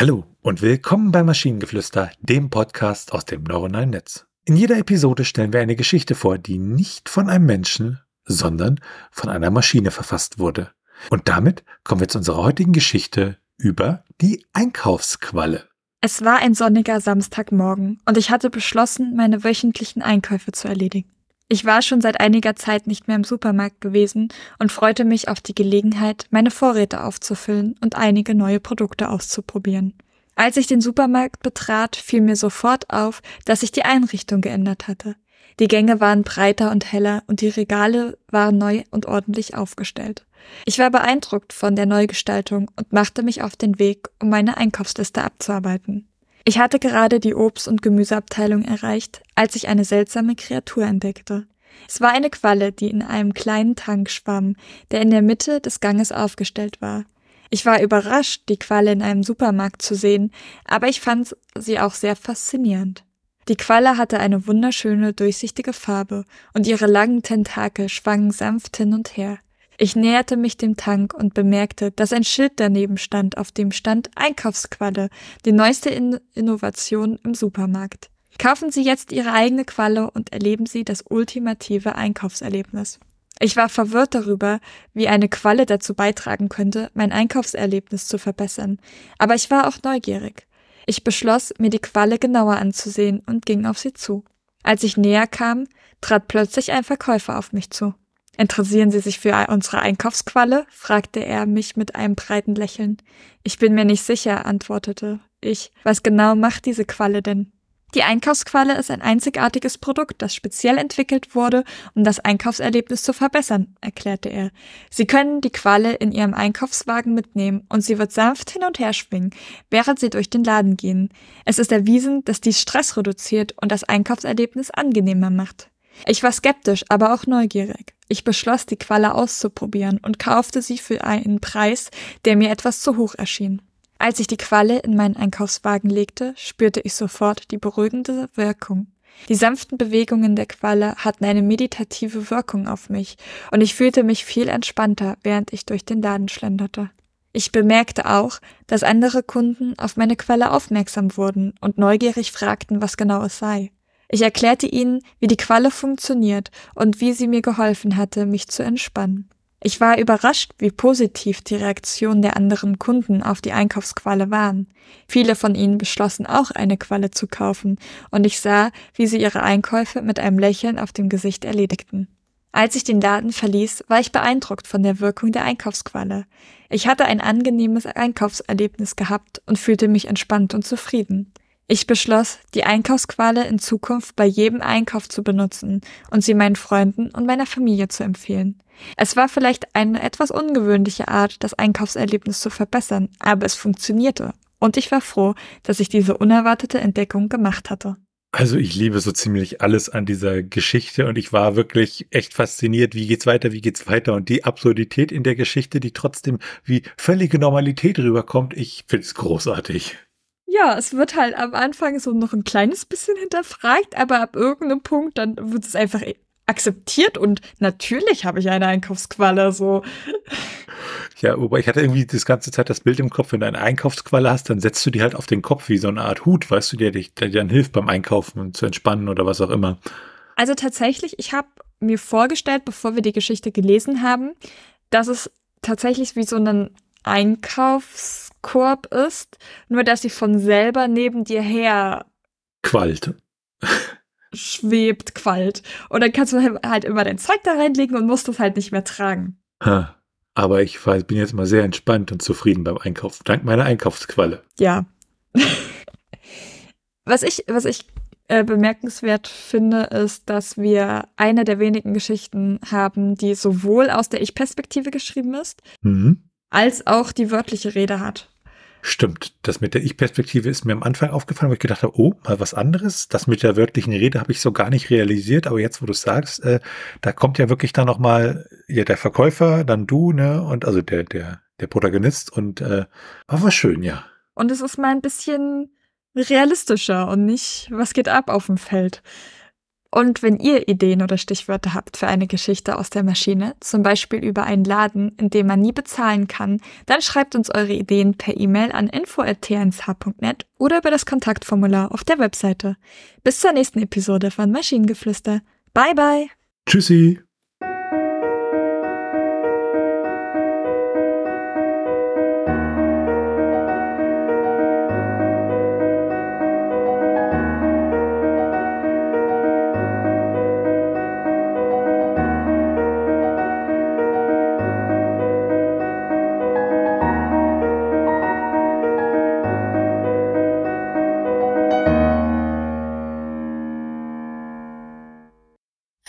Hallo und willkommen bei Maschinengeflüster, dem Podcast aus dem neuronalen Netz. In jeder Episode stellen wir eine Geschichte vor, die nicht von einem Menschen, sondern von einer Maschine verfasst wurde. Und damit kommen wir zu unserer heutigen Geschichte über die Einkaufsqualle. Es war ein sonniger Samstagmorgen und ich hatte beschlossen, meine wöchentlichen Einkäufe zu erledigen. Ich war schon seit einiger Zeit nicht mehr im Supermarkt gewesen und freute mich auf die Gelegenheit, meine Vorräte aufzufüllen und einige neue Produkte auszuprobieren. Als ich den Supermarkt betrat, fiel mir sofort auf, dass sich die Einrichtung geändert hatte. Die Gänge waren breiter und heller und die Regale waren neu und ordentlich aufgestellt. Ich war beeindruckt von der Neugestaltung und machte mich auf den Weg, um meine Einkaufsliste abzuarbeiten. Ich hatte gerade die Obst- und Gemüseabteilung erreicht, als ich eine seltsame Kreatur entdeckte. Es war eine Qualle, die in einem kleinen Tank schwamm, der in der Mitte des Ganges aufgestellt war. Ich war überrascht, die Qualle in einem Supermarkt zu sehen, aber ich fand sie auch sehr faszinierend. Die Qualle hatte eine wunderschöne, durchsichtige Farbe und ihre langen Tentakel schwangen sanft hin und her. Ich näherte mich dem Tank und bemerkte, dass ein Schild daneben stand, auf dem stand Einkaufsqualle, die neueste In Innovation im Supermarkt. Kaufen Sie jetzt Ihre eigene Qualle und erleben Sie das ultimative Einkaufserlebnis. Ich war verwirrt darüber, wie eine Qualle dazu beitragen könnte, mein Einkaufserlebnis zu verbessern, aber ich war auch neugierig. Ich beschloss, mir die Qualle genauer anzusehen und ging auf sie zu. Als ich näher kam, trat plötzlich ein Verkäufer auf mich zu. Interessieren Sie sich für unsere Einkaufsqualle? fragte er mich mit einem breiten Lächeln. Ich bin mir nicht sicher, antwortete ich. Was genau macht diese Qualle denn? Die Einkaufsqualle ist ein einzigartiges Produkt, das speziell entwickelt wurde, um das Einkaufserlebnis zu verbessern, erklärte er. Sie können die Qualle in Ihrem Einkaufswagen mitnehmen und sie wird sanft hin und her schwingen, während Sie durch den Laden gehen. Es ist erwiesen, dass dies Stress reduziert und das Einkaufserlebnis angenehmer macht. Ich war skeptisch, aber auch neugierig. Ich beschloss, die Qualle auszuprobieren und kaufte sie für einen Preis, der mir etwas zu hoch erschien. Als ich die Qualle in meinen Einkaufswagen legte, spürte ich sofort die beruhigende Wirkung. Die sanften Bewegungen der Qualle hatten eine meditative Wirkung auf mich, und ich fühlte mich viel entspannter, während ich durch den Laden schlenderte. Ich bemerkte auch, dass andere Kunden auf meine Qualle aufmerksam wurden und neugierig fragten, was genau es sei. Ich erklärte ihnen, wie die Qualle funktioniert und wie sie mir geholfen hatte, mich zu entspannen. Ich war überrascht, wie positiv die Reaktionen der anderen Kunden auf die Einkaufsqualle waren. Viele von ihnen beschlossen auch eine Qualle zu kaufen, und ich sah, wie sie ihre Einkäufe mit einem Lächeln auf dem Gesicht erledigten. Als ich den Laden verließ, war ich beeindruckt von der Wirkung der Einkaufsqualle. Ich hatte ein angenehmes Einkaufserlebnis gehabt und fühlte mich entspannt und zufrieden. Ich beschloss, die Einkaufsquale in Zukunft bei jedem Einkauf zu benutzen und sie meinen Freunden und meiner Familie zu empfehlen. Es war vielleicht eine etwas ungewöhnliche Art, das Einkaufserlebnis zu verbessern, aber es funktionierte. Und ich war froh, dass ich diese unerwartete Entdeckung gemacht hatte. Also ich liebe so ziemlich alles an dieser Geschichte und ich war wirklich echt fasziniert, wie geht's weiter, wie geht's weiter und die Absurdität in der Geschichte, die trotzdem wie völlige Normalität rüberkommt, ich finde es großartig. Ja, es wird halt am Anfang so noch ein kleines bisschen hinterfragt, aber ab irgendeinem Punkt dann wird es einfach akzeptiert und natürlich habe ich eine Einkaufsqualle so. Ja, wobei ich hatte irgendwie das ganze Zeit das Bild im Kopf, wenn du eine Einkaufsqualle hast, dann setzt du die halt auf den Kopf wie so eine Art Hut, weißt du, der dir dann hilft beim Einkaufen und zu entspannen oder was auch immer. Also tatsächlich, ich habe mir vorgestellt, bevor wir die Geschichte gelesen haben, dass es tatsächlich wie so ein Einkaufs Korb ist, nur dass sie von selber neben dir her quallt. schwebt, quallt. Und dann kannst du halt immer dein Zeug da reinlegen und musst es halt nicht mehr tragen. Ha. Aber ich bin jetzt mal sehr entspannt und zufrieden beim Einkaufen, dank meiner Einkaufsqualle. Ja. was ich, was ich äh, bemerkenswert finde, ist, dass wir eine der wenigen Geschichten haben, die sowohl aus der Ich-Perspektive geschrieben ist, mhm als auch die wörtliche Rede hat. Stimmt, das mit der Ich-Perspektive ist mir am Anfang aufgefallen, wo ich gedacht habe, oh, mal was anderes. Das mit der wörtlichen Rede habe ich so gar nicht realisiert, aber jetzt, wo du sagst, äh, da kommt ja wirklich dann nochmal ja, der Verkäufer, dann du, ne, und also der, der, der Protagonist und äh, war schön, ja. Und es ist mal ein bisschen realistischer und nicht, was geht ab auf dem Feld. Und wenn ihr Ideen oder Stichwörter habt für eine Geschichte aus der Maschine, zum Beispiel über einen Laden, in dem man nie bezahlen kann, dann schreibt uns eure Ideen per E-Mail an info.tnsh.net oder über das Kontaktformular auf der Webseite. Bis zur nächsten Episode von Maschinengeflüster. Bye bye! Tschüssi!